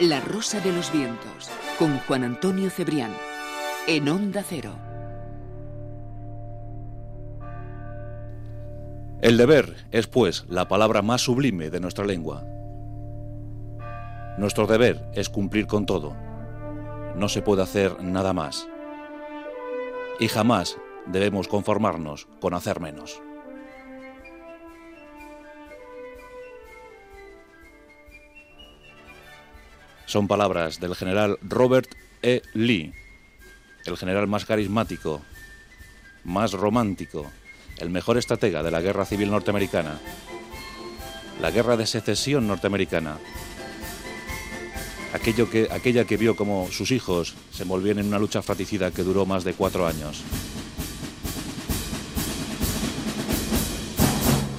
La Rosa de los Vientos, con Juan Antonio Cebrián, en Onda Cero. El deber es, pues, la palabra más sublime de nuestra lengua. Nuestro deber es cumplir con todo. No se puede hacer nada más. Y jamás debemos conformarnos con hacer menos. Son palabras del general Robert E. Lee, el general más carismático, más romántico, el mejor estratega de la guerra civil norteamericana, la guerra de secesión norteamericana, aquello que, aquella que vio como sus hijos se envolvían en una lucha fratricida que duró más de cuatro años.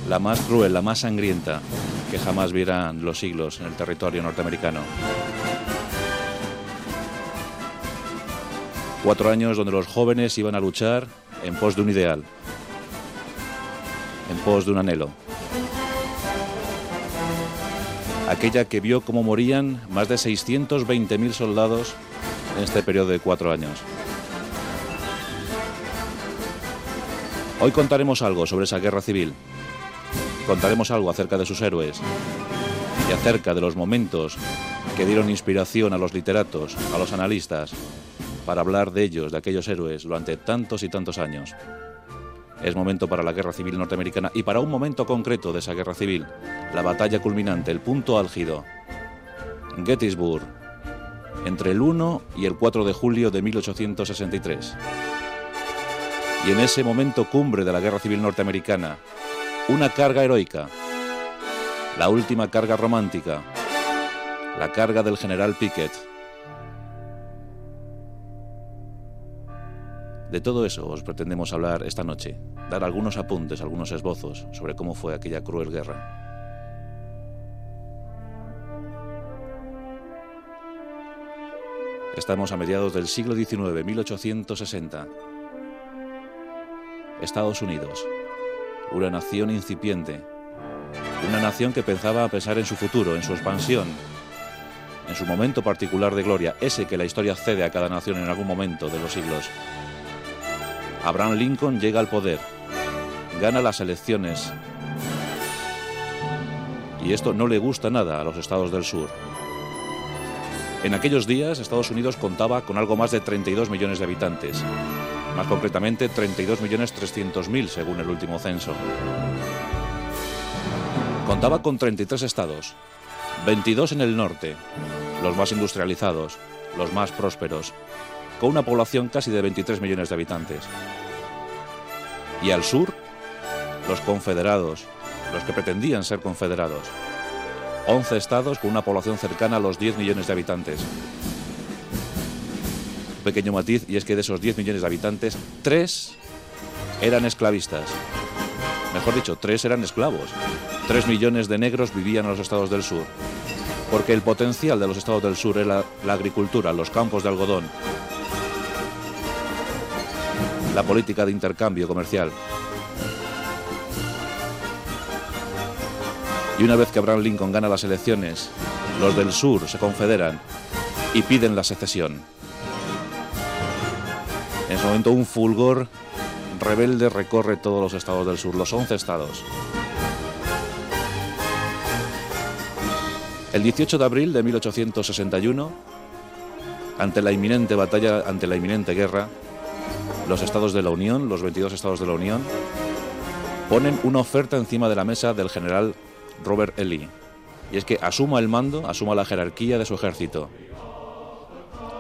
La más cruel, la más sangrienta que jamás vieran los siglos en el territorio norteamericano. Cuatro años donde los jóvenes iban a luchar en pos de un ideal, en pos de un anhelo. Aquella que vio cómo morían más de 620.000 soldados en este periodo de cuatro años. Hoy contaremos algo sobre esa guerra civil. Contaremos algo acerca de sus héroes y acerca de los momentos que dieron inspiración a los literatos, a los analistas, para hablar de ellos, de aquellos héroes, durante tantos y tantos años. Es momento para la guerra civil norteamericana y para un momento concreto de esa guerra civil, la batalla culminante, el punto álgido. Gettysburg, entre el 1 y el 4 de julio de 1863. Y en ese momento cumbre de la guerra civil norteamericana, una carga heroica, la última carga romántica, la carga del general Pickett. De todo eso os pretendemos hablar esta noche, dar algunos apuntes, algunos esbozos sobre cómo fue aquella cruel guerra. Estamos a mediados del siglo XIX, 1860. Estados Unidos, una nación incipiente, una nación que pensaba a pesar en su futuro, en su expansión, en su momento particular de gloria, ese que la historia cede a cada nación en algún momento de los siglos. Abraham Lincoln llega al poder, gana las elecciones. Y esto no le gusta nada a los estados del sur. En aquellos días Estados Unidos contaba con algo más de 32 millones de habitantes, más concretamente 32 millones 300 mil según el último censo. Contaba con 33 estados, 22 en el norte, los más industrializados, los más prósperos, con una población casi de 23 millones de habitantes. Y al sur, los confederados, los que pretendían ser confederados. 11 estados con una población cercana a los 10 millones de habitantes. Un pequeño matiz, y es que de esos 10 millones de habitantes, 3 eran esclavistas. Mejor dicho, 3 eran esclavos. 3 millones de negros vivían en los estados del sur. Porque el potencial de los estados del sur era la agricultura, los campos de algodón, la política de intercambio comercial. Y una vez que Abraham Lincoln gana las elecciones, los del sur se confederan y piden la secesión. En ese momento un fulgor rebelde recorre todos los estados del sur, los 11 estados. El 18 de abril de 1861, ante la inminente batalla, ante la inminente guerra, los estados de la Unión, los 22 estados de la Unión, ponen una oferta encima de la mesa del general Robert E. Lee. Y es que asuma el mando, asuma la jerarquía de su ejército.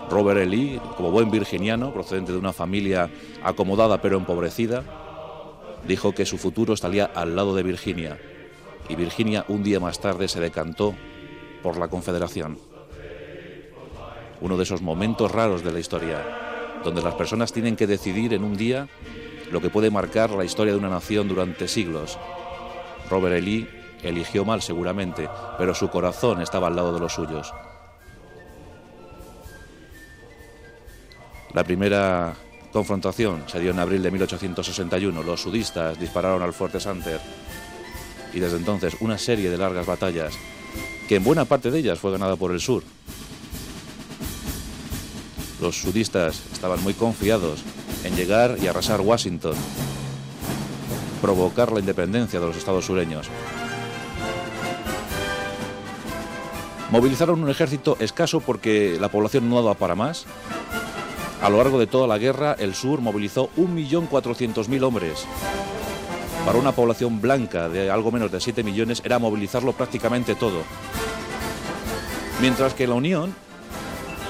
Robert E. Lee, como buen virginiano, procedente de una familia acomodada pero empobrecida, dijo que su futuro estaría al lado de Virginia. Y Virginia un día más tarde se decantó por la Confederación. Uno de esos momentos raros de la historia, donde las personas tienen que decidir en un día lo que puede marcar la historia de una nación durante siglos. Robert E. Lee eligió mal seguramente, pero su corazón estaba al lado de los suyos. La primera confrontación se dio en abril de 1861. Los sudistas dispararon al fuerte Santer y desde entonces una serie de largas batallas, que en buena parte de ellas fue ganada por el sur, Los sudistas estaban muy confiados en llegar y arrasar Washington, provocar la independencia de los estados sureños. Movilizaron un ejército escaso porque la población no daba para más. A lo largo de toda la guerra, el sur movilizó 1.400.000 hombres. Para una población blanca de algo menos de 7 millones era movilizarlo prácticamente todo. Mientras que la Unión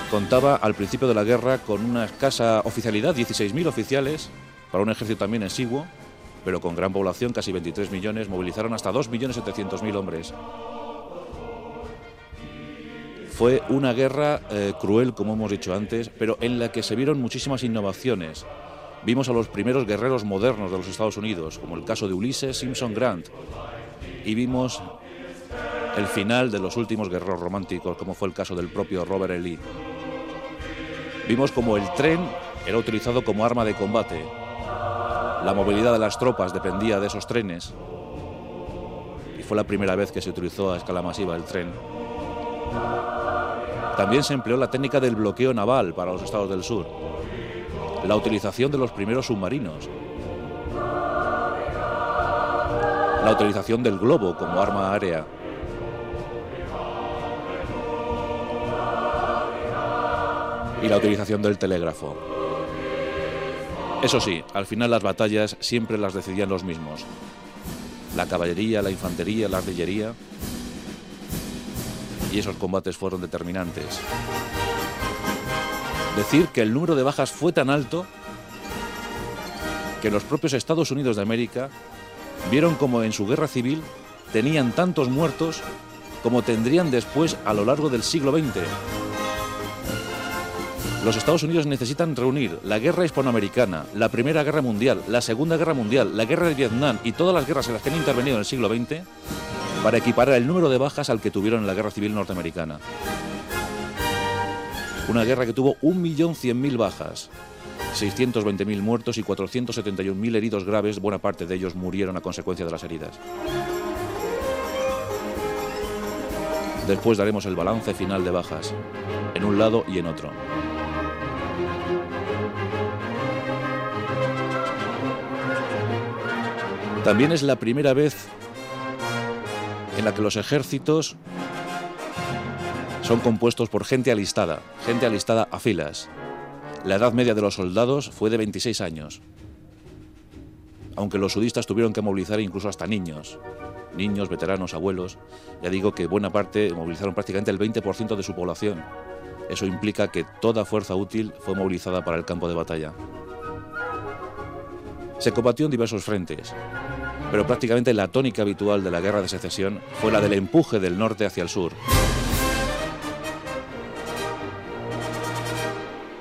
contaba al principio de la guerra con una escasa oficialidad, 16.000 oficiales, para un ejército también exiguo, pero con gran población, casi 23 millones, movilizaron hasta 2.700.000 hombres. Fue una guerra eh, cruel, como hemos dicho antes, pero en la que se vieron muchísimas innovaciones. Vimos a los primeros guerreros modernos de los Estados Unidos, como el caso de Ulises Simpson Grant, y vimos el final de los últimos guerreros románticos, como fue el caso del propio Robert E. Lee. Vimos como el tren era utilizado como arma de combate. La movilidad de las tropas dependía de esos trenes. Y fue la primera vez que se utilizó a escala masiva el tren. También se empleó la técnica del bloqueo naval para los estados del sur, la utilización de los primeros submarinos, la utilización del globo como arma aérea. Y la utilización del telégrafo. Eso sí, al final las batallas siempre las decidían los mismos. La caballería, la infantería, la artillería y esos combates fueron determinantes. Decir que el número de bajas fue tan alto que los propios Estados Unidos de América vieron como en su guerra civil tenían tantos muertos como tendrían después a lo largo del siglo XX. Los Estados Unidos necesitan reunir la guerra hispanoamericana, la Primera Guerra Mundial, la Segunda Guerra Mundial, la guerra de Vietnam y todas las guerras en las que han intervenido en el siglo XX para equiparar el número de bajas al que tuvieron en la Guerra Civil Norteamericana. Una guerra que tuvo 1.100.000 bajas, 620.000 muertos y 471.000 heridos graves, buena parte de ellos murieron a consecuencia de las heridas. Después daremos el balance final de bajas, en un lado y en otro. También es la primera vez en la que los ejércitos son compuestos por gente alistada, gente alistada a filas. La edad media de los soldados fue de 26 años, aunque los sudistas tuvieron que movilizar incluso hasta niños, niños, veteranos, abuelos. Ya digo que buena parte movilizaron prácticamente el 20% de su población. Eso implica que toda fuerza útil fue movilizada para el campo de batalla. Se combatió en diversos frentes, pero prácticamente la tónica habitual de la guerra de secesión fue la del empuje del norte hacia el sur.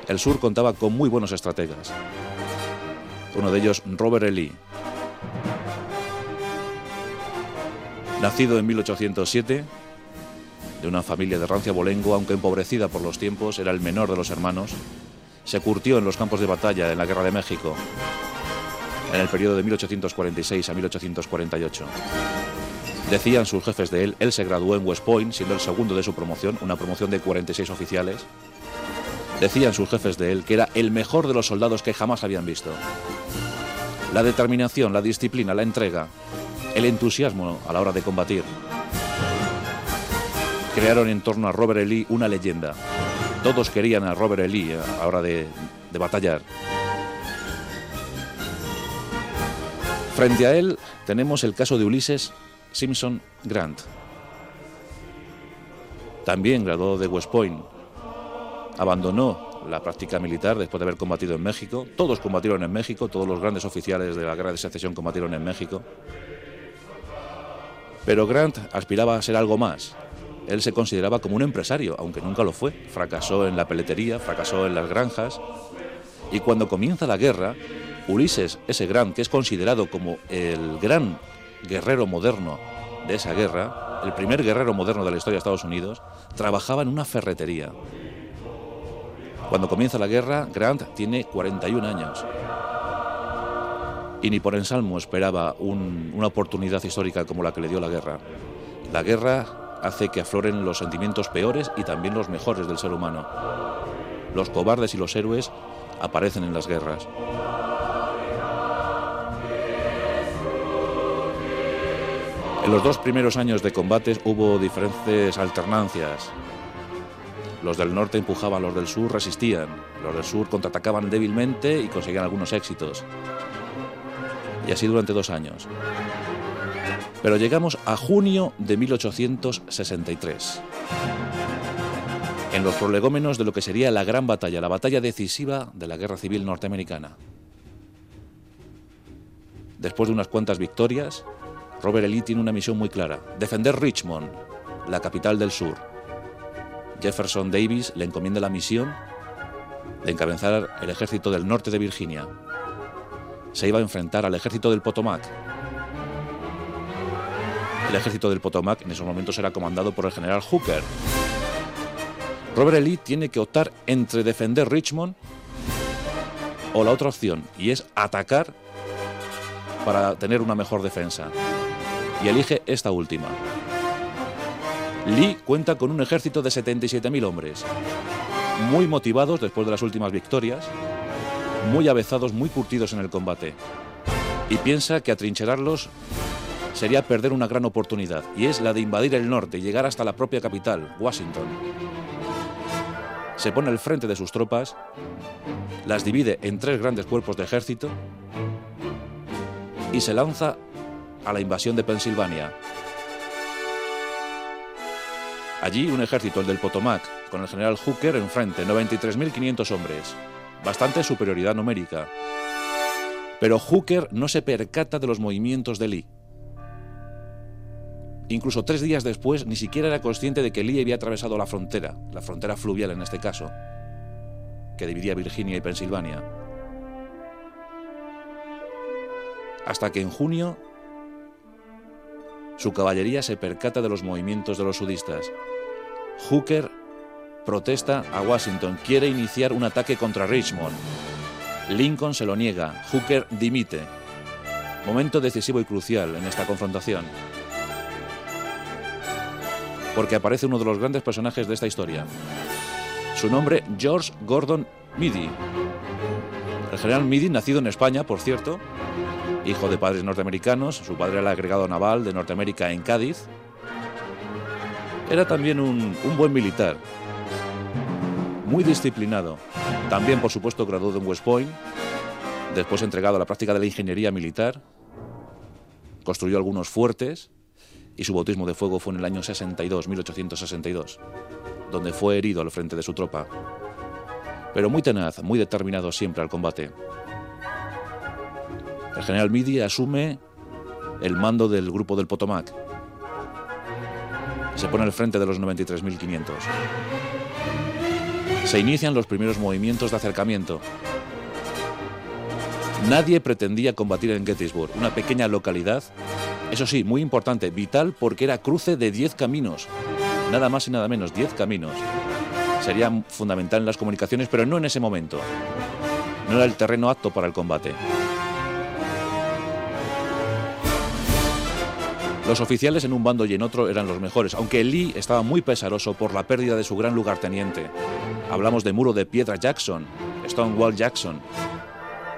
El sur contaba con muy buenos estrategas. Uno de ellos, Robert E. Lee. Nacido en 1807, de una familia de rancia bolengo, aunque empobrecida por los tiempos, era el menor de los hermanos, se curtió en los campos de batalla en la Guerra de México en el periodo de 1846 a 1848. Decían sus jefes de él, él se graduó en West Point, siendo el segundo de su promoción, una promoción de 46 oficiales. Decían sus jefes de él que era el mejor de los soldados que jamás habían visto. La determinación, la disciplina, la entrega, el entusiasmo a la hora de combatir. Crearon en torno a Robert E. Lee una leyenda. Todos querían a Robert E. Lee a la hora de, de batallar. Frente a él tenemos el caso de Ulises Simpson Grant, también graduado de West Point. Abandonó la práctica militar después de haber combatido en México. Todos combatieron en México, todos los grandes oficiales de la guerra de secesión combatieron en México. Pero Grant aspiraba a ser algo más. Él se consideraba como un empresario, aunque nunca lo fue. Fracasó en la peletería, fracasó en las granjas. Y cuando comienza la guerra, Ulises ese gran, que es considerado como el gran guerrero moderno de esa guerra, el primer guerrero moderno de la historia de Estados Unidos, trabajaba en una ferretería. Cuando comienza la guerra, Grant tiene 41 años. Y ni por ensalmo esperaba una oportunidad histórica como la que le dio la guerra. La guerra hace que afloren los sentimientos peores y también los mejores del ser humano. los cobardes y los héroes aparecen en las guerras. En los dos primeros años de combates hubo diferentes alternancias. Los del norte empujaban, los del sur resistían, los del sur contraatacaban débilmente y conseguían algunos éxitos. Y así durante dos años. Pero llegamos a junio de 1863. En los prolegómenos de lo que sería la gran batalla, la batalla decisiva de la Guerra Civil Norteamericana. Después de unas cuantas victorias, Robert E. Lee tiene una misión muy clara, defender Richmond, la capital del sur. Jefferson Davis le encomienda la misión de encabezar el ejército del norte de Virginia. Se iba a enfrentar al ejército del Potomac. El ejército del Potomac en esos momentos era comandado por el general Hooker. Robert. Lee tiene que optar entre defender Richmond o la otra opción, y es atacar para tener una mejor defensa. Y elige esta última. Lee cuenta con un ejército de 77.000 hombres, muy motivados después de las últimas victorias, muy avezados, muy curtidos en el combate, y piensa que atrincherarlos sería perder una gran oportunidad, y es la de invadir el norte y llegar hasta la propia capital, Washington. Se pone al frente de sus tropas, las divide en tres grandes cuerpos de ejército y se lanza a la invasión de Pensilvania. Allí un ejército, el del Potomac, con el general Hooker enfrente, 93.500 hombres, bastante superioridad numérica. Pero Hooker no se percata de los movimientos de Lee. Incluso tres días después ni siquiera era consciente de que Lee había atravesado la frontera, la frontera fluvial en este caso, que dividía Virginia y Pensilvania. Hasta que en junio su caballería se percata de los movimientos de los sudistas. Hooker protesta a Washington, quiere iniciar un ataque contra Richmond. Lincoln se lo niega, Hooker dimite. Momento decisivo y crucial en esta confrontación. Porque aparece uno de los grandes personajes de esta historia. Su nombre, George Gordon Meade. El general Meade, nacido en España, por cierto, hijo de padres norteamericanos, su padre era agregado naval de Norteamérica en Cádiz. Era también un, un buen militar, muy disciplinado. También, por supuesto, graduado en West Point, después entregado a la práctica de la ingeniería militar, construyó algunos fuertes y su bautismo de fuego fue en el año 62, 1862, donde fue herido al frente de su tropa. Pero muy tenaz, muy determinado siempre al combate. El general Midi asume el mando del grupo del Potomac. Se pone al frente de los 93.500. Se inician los primeros movimientos de acercamiento. Nadie pretendía combatir en Gettysburg, una pequeña localidad, eso sí, muy importante, vital porque era cruce de 10 caminos, nada más y nada menos, 10 caminos. Sería fundamental en las comunicaciones, pero no en ese momento. No era el terreno apto para el combate. Los oficiales en un bando y en otro eran los mejores, aunque Lee estaba muy pesaroso por la pérdida de su gran lugarteniente. Hablamos de Muro de Piedra Jackson, Stonewall Jackson,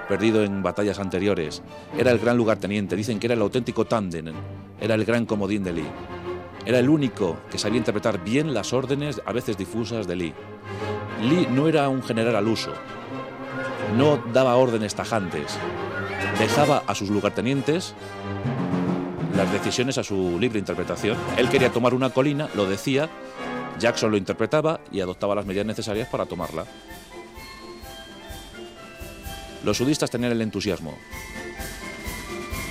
perdido en batallas anteriores. Era el gran lugarteniente, dicen que era el auténtico tándem, era el gran comodín de Lee. Era el único que sabía interpretar bien las órdenes, a veces difusas, de Lee. Lee no era un general al uso, no daba órdenes tajantes, dejaba a sus lugartenientes las decisiones a su libre interpretación. Él quería tomar una colina, lo decía, Jackson lo interpretaba y adoptaba las medidas necesarias para tomarla. Los sudistas tenían el entusiasmo,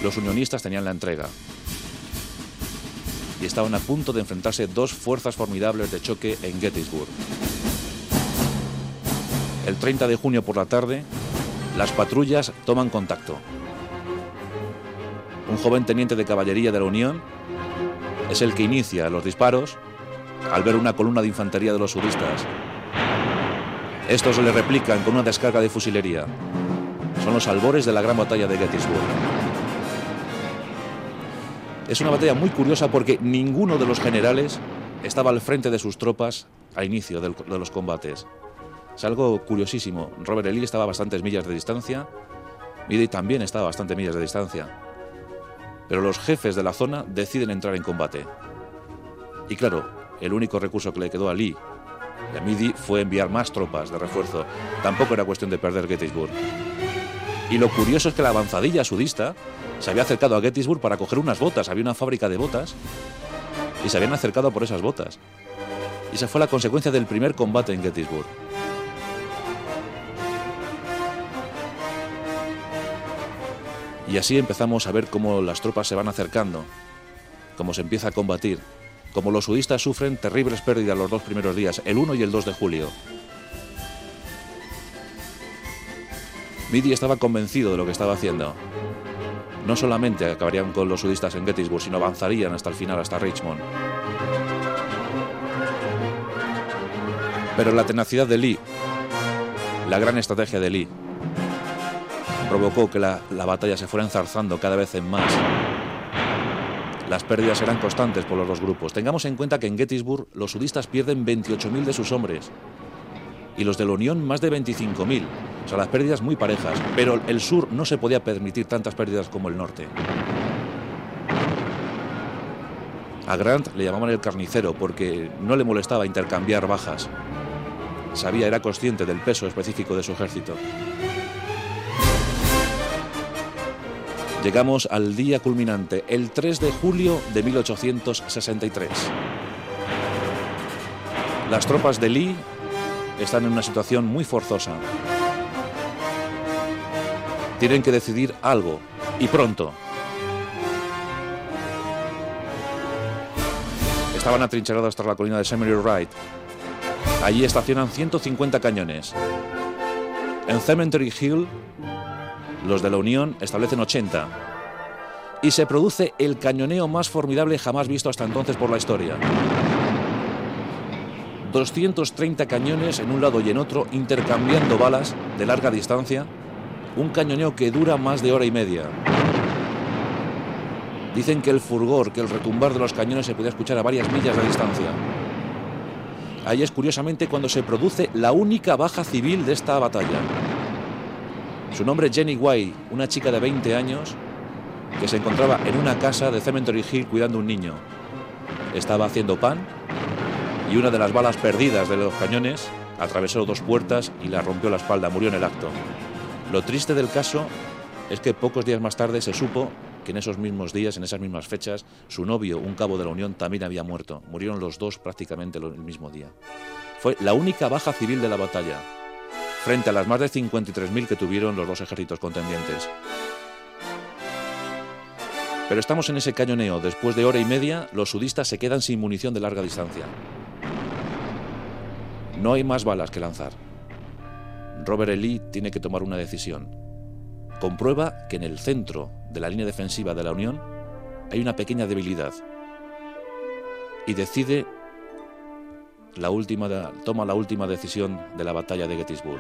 los unionistas tenían la entrega y estaban a punto de enfrentarse dos fuerzas formidables de choque en Gettysburg. El 30 de junio por la tarde, las patrullas toman contacto un joven teniente de caballería de la Unión, es el que inicia los disparos al ver una columna de infantería de los sudistas. Estos le replican con una descarga de fusilería. Son los albores de la gran batalla de Gettysburg. Es una batalla muy curiosa porque ninguno de los generales estaba al frente de sus tropas al inicio de los combates. Es algo curiosísimo. Robert E. Lee estaba a bastantes millas de distancia. Middy también estaba a bastantes millas de distancia. Pero los jefes de la zona deciden entrar en combate. Y claro, el único recurso que le quedó a Lee y a Middy fue enviar más tropas de refuerzo. Tampoco era cuestión de perder Gettysburg. Y lo curioso es que la avanzadilla sudista se había acercado a Gettysburg para coger unas botas. Había una fábrica de botas y se habían acercado por esas botas. Y esa fue la consecuencia del primer combate en Gettysburg. Y así empezamos a ver cómo las tropas se van acercando, cómo se empieza a combatir, cómo los sudistas sufren terribles pérdidas los dos primeros días, el 1 y el 2 de julio. Midi estaba convencido de lo que estaba haciendo. No solamente acabarían con los sudistas en Gettysburg, sino avanzarían hasta el final, hasta Richmond. Pero la tenacidad de Lee, la gran estrategia de Lee, provocó que la, la, batalla se fuera enzarzando cada vez en más. Las pérdidas eran constantes por los dos grupos. Tengamos en cuenta que en Gettysburg los sudistas pierden 28.000 de sus hombres y los de la Unión más de 25.000. O sea, las pérdidas muy parejas, pero el sur no se podía permitir tantas pérdidas como el norte. A Grant le llamaban el carnicero porque no le molestaba intercambiar bajas. Sabía, era consciente del peso específico de su ejército. Llegamos al día culminante, el 3 de julio de 1863. Las tropas de Lee están en una situación muy forzosa. Tienen que decidir algo, y pronto. Estaban atrincherados tras la colina de Seminary Wright. Allí estacionan 150 cañones. En Cemetery Hill, los de la Unión establecen 80. Y se produce el cañoneo más formidable jamás visto hasta entonces por la historia. 230 cañones en un lado y en otro, intercambiando balas de larga distancia. Un cañoneo que dura más de hora y media. Dicen que el furgor, que el retumbar de los cañones se podía escuchar a varias millas de distancia. Ahí es curiosamente cuando se produce la única baja civil de esta batalla. Su nombre es Jenny White, una chica de 20 años que se encontraba en una casa de Cemetery Hill cuidando a un niño. Estaba haciendo pan y una de las balas perdidas de los cañones atravesó dos puertas y la rompió la espalda, murió en el acto. Lo triste del caso es que pocos días más tarde se supo que en esos mismos días, en esas mismas fechas, su novio, un cabo de la Unión, también había muerto. Murieron los dos prácticamente el mismo día. Fue la única baja civil de la batalla, frente a las más de 53.000 que tuvieron los dos ejércitos contendientes. Pero estamos en ese cañoneo. Después de hora y media, los sudistas se quedan sin munición de larga distancia. No hay más balas que lanzar. Robert E. Lee tiene que tomar una decisión. Comprueba que en el centro de la línea defensiva de la Unión hay una pequeña debilidad y decide la última, toma la última decisión de la batalla de Gettysburg.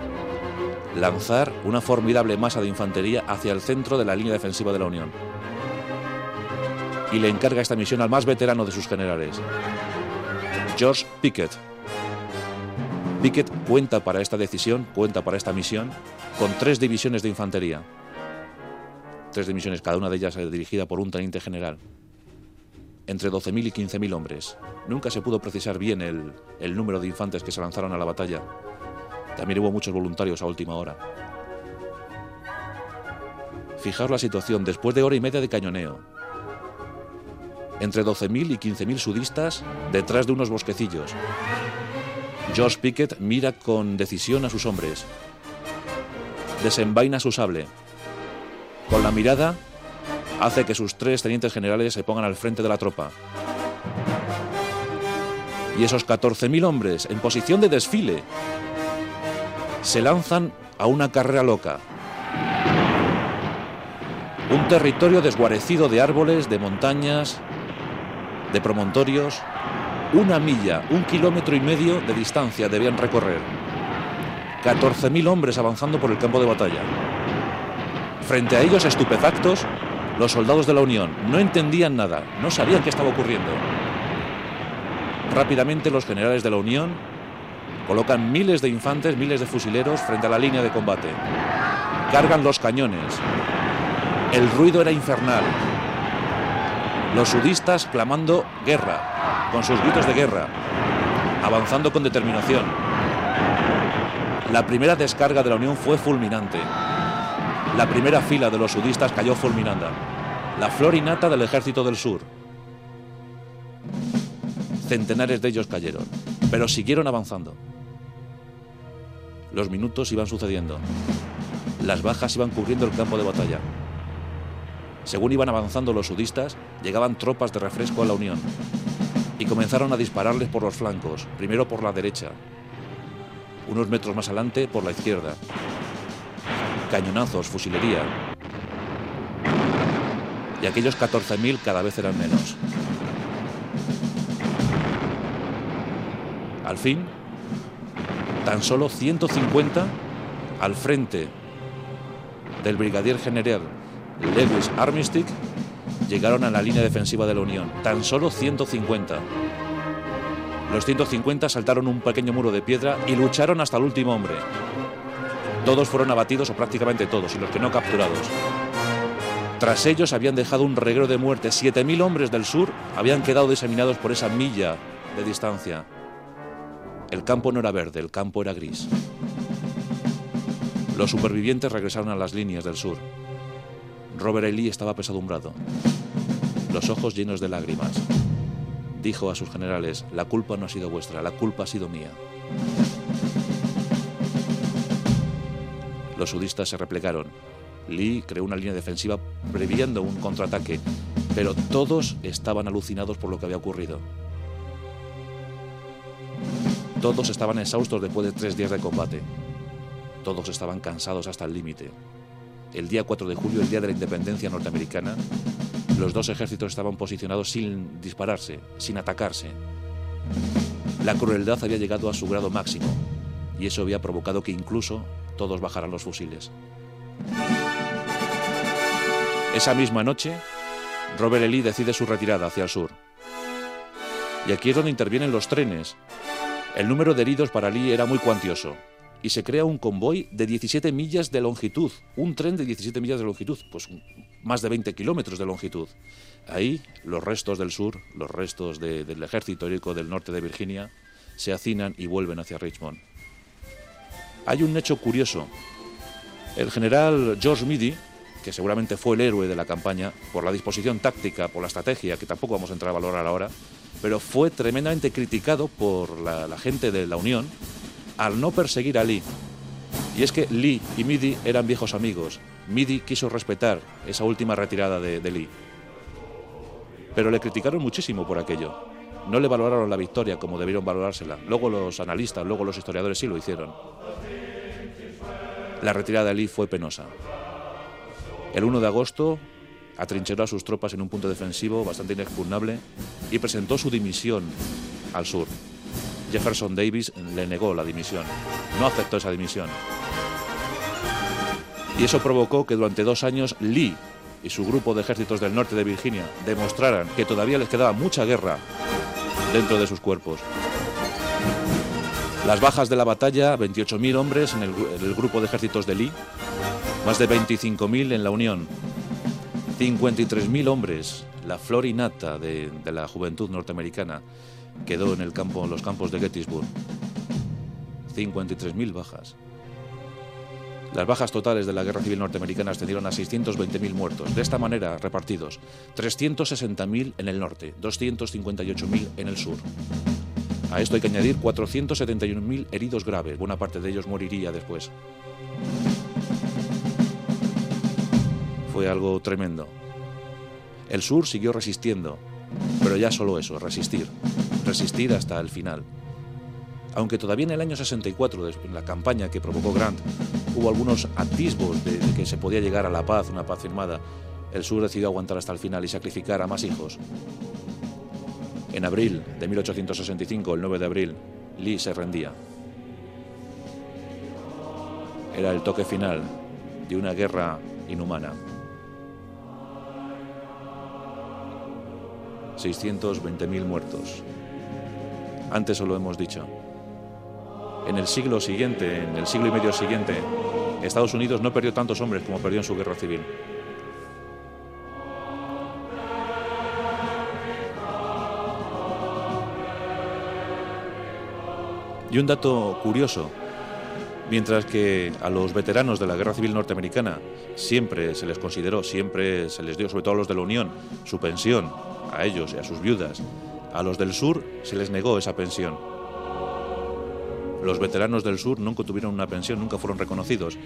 Lanzar una formidable masa de infantería hacia el centro de la línea defensiva de la Unión. Y le encarga esta misión al más veterano de sus generales, George Pickett. Pickett cuenta para esta decisión, cuenta para esta misión, con tres divisiones de infantería. Tres divisiones, cada una de ellas dirigida por un teniente general entre 12.000 y 15.000 hombres. Nunca se pudo precisar bien el, el, número de infantes que se lanzaron a la batalla. También hubo muchos voluntarios a última hora. Fijaos la situación, después de hora y media de cañoneo, entre 12.000 y 15.000 sudistas detrás de unos bosquecillos. George Pickett mira con decisión a sus hombres. Desenvaina su sable. Con la mirada hace que sus tres tenientes generales se pongan al frente de la tropa. Y esos 14.000 hombres en posición de desfile se lanzan a una carrera loca. Un territorio desguarecido de árboles, de montañas, de promontorios. Una milla, un kilómetro y medio de distancia debían recorrer. 14.000 hombres avanzando por el campo de batalla. Frente a ellos, estupefactos, los soldados de la Unión no entendían nada, no sabían qué estaba ocurriendo. Rápidamente los generales de la Unión Colocan miles de infantes, miles de fusileros frente a la línea de combate. Cargan los cañones. El ruido era infernal. Los sudistas clamando guerra, con sus gritos de guerra, avanzando con determinación. La primera descarga de la Unión fue fulminante. La primera fila de los sudistas cayó fulminanda. La flor innata del ejército del sur. Centenares de ellos cayeron, pero siguieron avanzando. Los minutos iban sucediendo. Las bajas iban cubriendo el campo de batalla. Según iban avanzando los sudistas, llegaban tropas de refresco a la Unión y comenzaron a dispararles por los flancos, primero por la derecha, unos metros más adelante por la izquierda. Cañonazos, fusilería. Y aquellos 14.000 cada vez eran menos. Al fin, tan solo 150 al frente del brigadier general Lewis Armistick llegaron a la línea defensiva de la Unión. Tan solo 150. Los 150 saltaron un pequeño muro de piedra y lucharon hasta el último hombre. Todos fueron abatidos, o prácticamente todos, y los que no capturados. Tras ellos habían dejado un reguero de muerte. 7.000 hombres del sur habían quedado diseminados por esa milla de distancia. El campo no era verde, el campo era gris. Los supervivientes regresaron a las líneas del sur. Robert E. Lee estaba pesadumbrado, los ojos llenos de lágrimas. Dijo a sus generales, la culpa no ha sido vuestra, la culpa ha sido mía. Los sudistas se replegaron. Lee creó una línea defensiva previendo un contraataque, pero todos estaban alucinados por lo que había ocurrido. Todos estaban exhaustos después de tres días de combate. Todos estaban cansados hasta el límite. El día 4 de julio, el día de la independencia norteamericana, los dos ejércitos estaban posicionados sin dispararse, sin atacarse. La crueldad había llegado a su grado máximo y eso había provocado que incluso todos bajaran los fusiles. Esa misma noche, Robert E. Lee decide su retirada hacia el sur. Y aquí es donde intervienen los trenes. El número de heridos para Lee era muy cuantioso y se crea un convoy de 17 millas de longitud, un tren de 17 millas de longitud, pues más de 20 kilómetros de longitud. Ahí los restos del sur, los restos del ejército heroico del norte de Virginia, se hacinan y vuelven hacia Richmond. Hay un hecho curioso. El general George Meade, que seguramente fue el héroe de la campaña, por la disposición táctica, por la estrategia, que tampoco vamos a entrar a valorar ahora, pero fue tremendamente criticado por la, gente de la Unión al no perseguir a Lee. Y es que Lee y Midi eran viejos amigos. Midi quiso respetar esa última retirada de Lee. Pero le criticaron muchísimo por aquello. No le valoraron la victoria como debieron valorársela. Luego los analistas, luego los historiadores sí lo hicieron. La retirada de Lee fue penosa. El 1 de agosto atrincheró a sus tropas en un punto defensivo bastante inexpugnable y presentó su dimisión al sur. Jefferson Davis le negó la dimisión, no aceptó esa dimisión. Y eso provocó que durante dos años Lee y su grupo de ejércitos del norte de Virginia demostraran que todavía les quedaba mucha guerra dentro de sus cuerpos. Las bajas de la batalla, 28.000 hombres en el, grupo de ejércitos de Lee, más de 25.000 en la Unión, 53.000 hombres, la flor innata de, de la juventud norteamericana, quedó en los campos de Gettysburg. 53.000 bajas. Las bajas totales de la guerra civil norteamericana ascendieron a 620.000 muertos, de esta manera repartidos, 360.000 en el norte, 258.000 en el sur. A esto hay que añadir 471.000 heridos graves, buena parte de ellos moriría después. Fue algo tremendo. El sur siguió resistiendo, pero ya solo eso, resistir, resistir hasta el final. Aunque todavía en el año 64, en la campaña que provocó Grant, hubo algunos atisbos de, de que se podía llegar a la paz, una paz firmada, el sur decidió aguantar hasta el final y sacrificar a más hijos. En abril de 1865, el 9 de abril, Lee se rendía. Era el toque final de una guerra inhumana. 620.000 muertos. Antes os lo hemos dicho. en el siglo siguiente, en el siglo y medio siguiente, Estados Unidos no perdió tantos hombres como perdió en su guerra civil. Y un dato curioso, mientras que a los veteranos de la Guerra Civil Norteamericana siempre se les consideró, siempre se les dio, sobre todo a los de la Unión, su pensión, a ellos y a sus viudas, a los del sur se les negó esa pensión. Los veteranos del sur nunca tuvieron una pensión, nunca fueron reconocidos.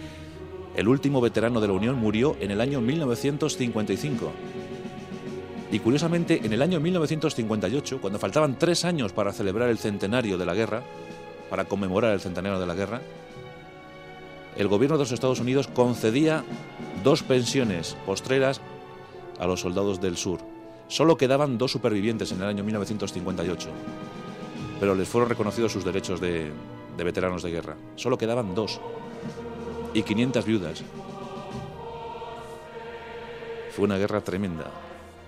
El último veterano de la Unión murió en el año 1955. Y curiosamente, en el año 1958, cuando faltaban tres años para celebrar el centenario de la guerra, para conmemorar el centenario de la guerra, el gobierno de los Estados Unidos concedía dos pensiones postreras a los soldados del sur. Solo quedaban dos supervivientes en el año 1958, pero les fueron reconocidos sus derechos de, veteranos de guerra. Solo quedaban dos y 500 viudas. Fue una guerra tremenda,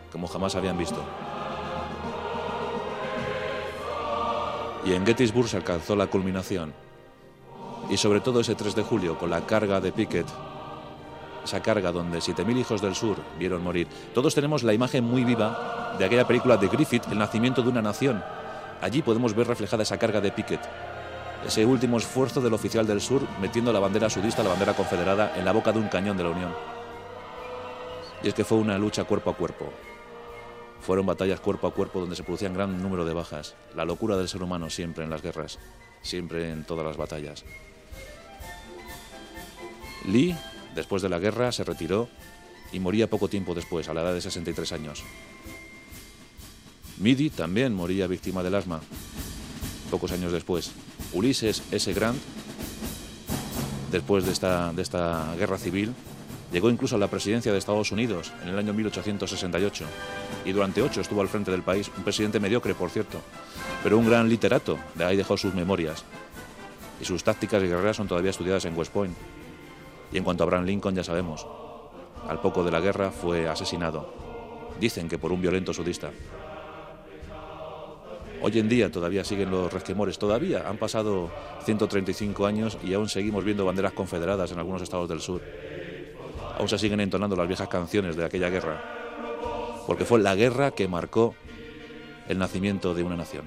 como jamás habían visto. Y en Gettysburg se alcanzó la culminación. Y sobre todo ese 3 de julio, con la carga de Pickett, esa carga donde 7.000 hijos del sur vieron morir. Todos tenemos la imagen muy viva de aquella película de Griffith, El nacimiento de una nación. Allí podemos ver reflejada esa carga de Pickett, ese último esfuerzo del oficial del sur metiendo la bandera sudista, la bandera confederada, en la boca de un cañón de la Unión. Y es que fue una lucha cuerpo a cuerpo, fueron batallas cuerpo a cuerpo donde se producían gran número de bajas. La locura del ser humano siempre en las guerras, siempre en todas las batallas. Lee, después de la guerra, se retiró y moría poco tiempo después, a la edad de 63 años. Midi también moría víctima del asma, pocos años después. Ulises S. Grant, después de esta, de esta guerra civil, Llegó incluso a la presidencia de Estados Unidos en el año 1868 y durante ocho estuvo al frente del país, un presidente mediocre, por cierto, pero un gran literato, de ahí dejó sus memorias. Y sus tácticas y guerreras son todavía estudiadas en West Point. Y en cuanto a Abraham Lincoln ya sabemos, al poco de la guerra fue asesinado. Dicen que por un violento sudista. Hoy en día todavía siguen los resquemores, todavía han pasado 135 años y aún seguimos viendo banderas confederadas en algunos estados del sur aún se siguen entonando las viejas canciones de aquella guerra, porque fue la guerra que marcó el nacimiento de una nación.